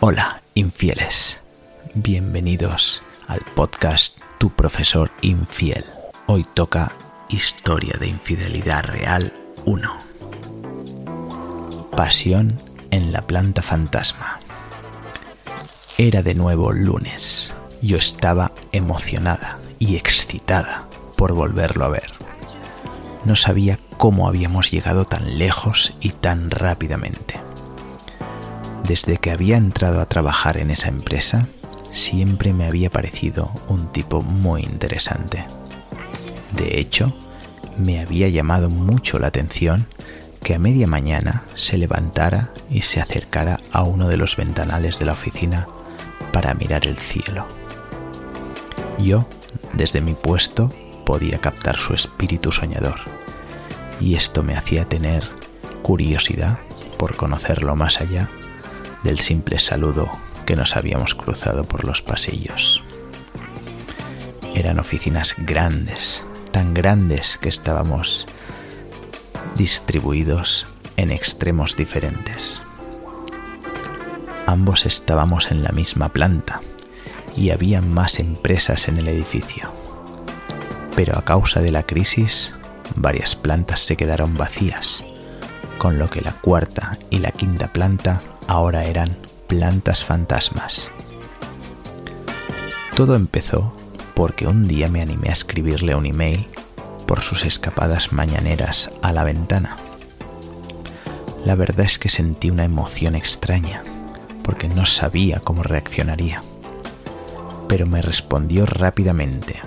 Hola, infieles. Bienvenidos al podcast Tu profesor infiel. Hoy toca Historia de Infidelidad Real 1. Pasión en la planta fantasma. Era de nuevo lunes. Yo estaba emocionada y excitada por volverlo a ver. No sabía cómo habíamos llegado tan lejos y tan rápidamente. Desde que había entrado a trabajar en esa empresa, siempre me había parecido un tipo muy interesante. De hecho, me había llamado mucho la atención que a media mañana se levantara y se acercara a uno de los ventanales de la oficina para mirar el cielo. Yo, desde mi puesto, podía captar su espíritu soñador, y esto me hacía tener curiosidad por conocerlo más allá del simple saludo que nos habíamos cruzado por los pasillos. Eran oficinas grandes, tan grandes que estábamos distribuidos en extremos diferentes. Ambos estábamos en la misma planta y había más empresas en el edificio. Pero a causa de la crisis, varias plantas se quedaron vacías, con lo que la cuarta y la quinta planta ahora eran plantas fantasmas. Todo empezó porque un día me animé a escribirle un email por sus escapadas mañaneras a la ventana. La verdad es que sentí una emoción extraña porque no sabía cómo reaccionaría. Pero me respondió rápidamente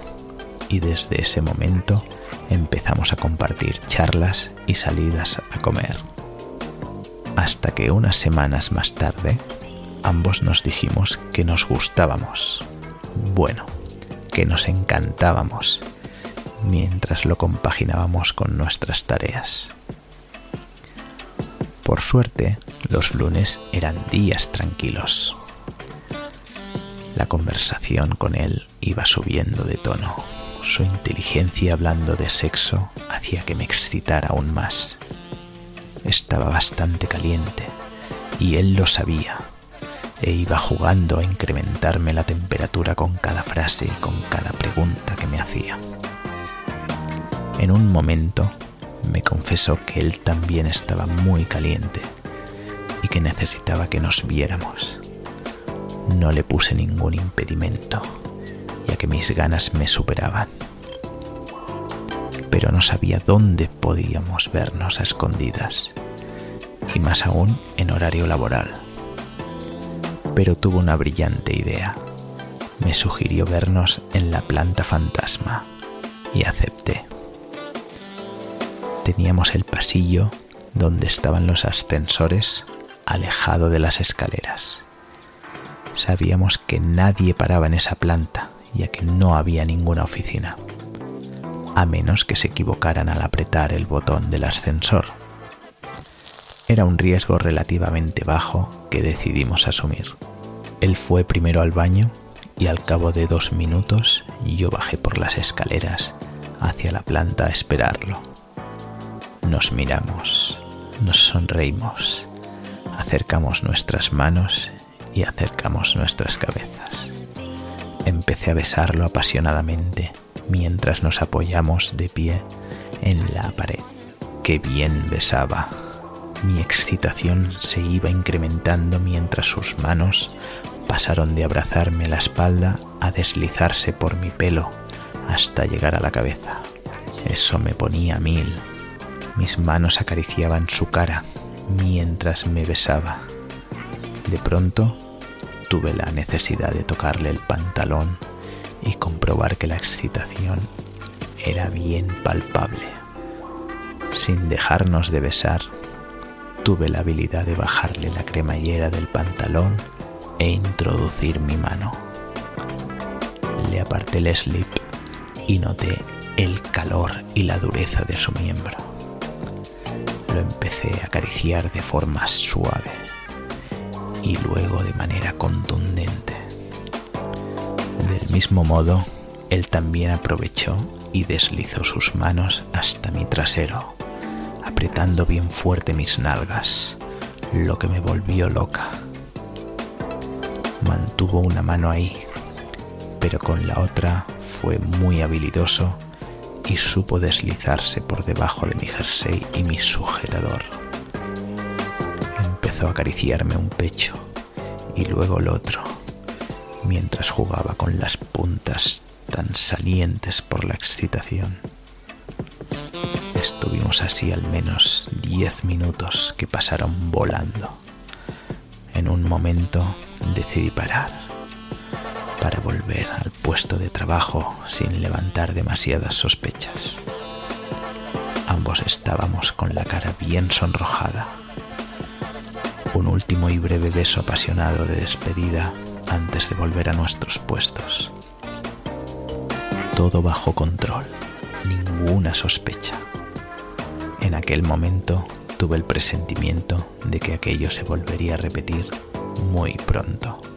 y desde ese momento empezamos a compartir charlas y salidas a comer. Hasta que unas semanas más tarde ambos nos dijimos que nos gustábamos. Bueno, que nos encantábamos mientras lo compaginábamos con nuestras tareas. Por suerte, los lunes eran días tranquilos. La conversación con él iba subiendo de tono. Su inteligencia hablando de sexo hacía que me excitara aún más. Estaba bastante caliente y él lo sabía e iba jugando a incrementarme la temperatura con cada frase y con cada pregunta que me hacía. En un momento me confesó que él también estaba muy caliente y que necesitaba que nos viéramos. No le puse ningún impedimento, ya que mis ganas me superaban. Pero no sabía dónde podíamos vernos a escondidas, y más aún en horario laboral. Pero tuvo una brillante idea. Me sugirió vernos en la planta fantasma, y acepté teníamos el pasillo donde estaban los ascensores alejado de las escaleras. Sabíamos que nadie paraba en esa planta, ya que no había ninguna oficina, a menos que se equivocaran al apretar el botón del ascensor. Era un riesgo relativamente bajo que decidimos asumir. Él fue primero al baño y al cabo de dos minutos yo bajé por las escaleras hacia la planta a esperarlo. Nos miramos, nos sonreímos, acercamos nuestras manos y acercamos nuestras cabezas. Empecé a besarlo apasionadamente mientras nos apoyamos de pie en la pared. Qué bien besaba. Mi excitación se iba incrementando mientras sus manos pasaron de abrazarme la espalda a deslizarse por mi pelo hasta llegar a la cabeza. Eso me ponía mil. Mis manos acariciaban su cara mientras me besaba. De pronto tuve la necesidad de tocarle el pantalón y comprobar que la excitación era bien palpable. Sin dejarnos de besar, tuve la habilidad de bajarle la cremallera del pantalón e introducir mi mano. Le aparté el slip y noté el calor y la dureza de su miembro lo empecé a acariciar de forma suave y luego de manera contundente. Mismo modo, él también aprovechó y deslizó sus manos hasta mi trasero, apretando bien fuerte mis nalgas, lo que me volvió loca. Mantuvo una mano ahí, pero con la otra fue muy habilidoso y supo deslizarse por debajo de mi jersey y mi sujetador. Empezó a acariciarme un pecho y luego el otro, mientras jugaba con las puntas tan salientes por la excitación. Estuvimos así al menos diez minutos que pasaron volando. En un momento decidí parar para volver al puesto de trabajo sin levantar demasiadas sospechas. Ambos estábamos con la cara bien sonrojada. Un último y breve beso apasionado de despedida antes de volver a nuestros puestos. Todo bajo control, ninguna sospecha. En aquel momento tuve el presentimiento de que aquello se volvería a repetir muy pronto.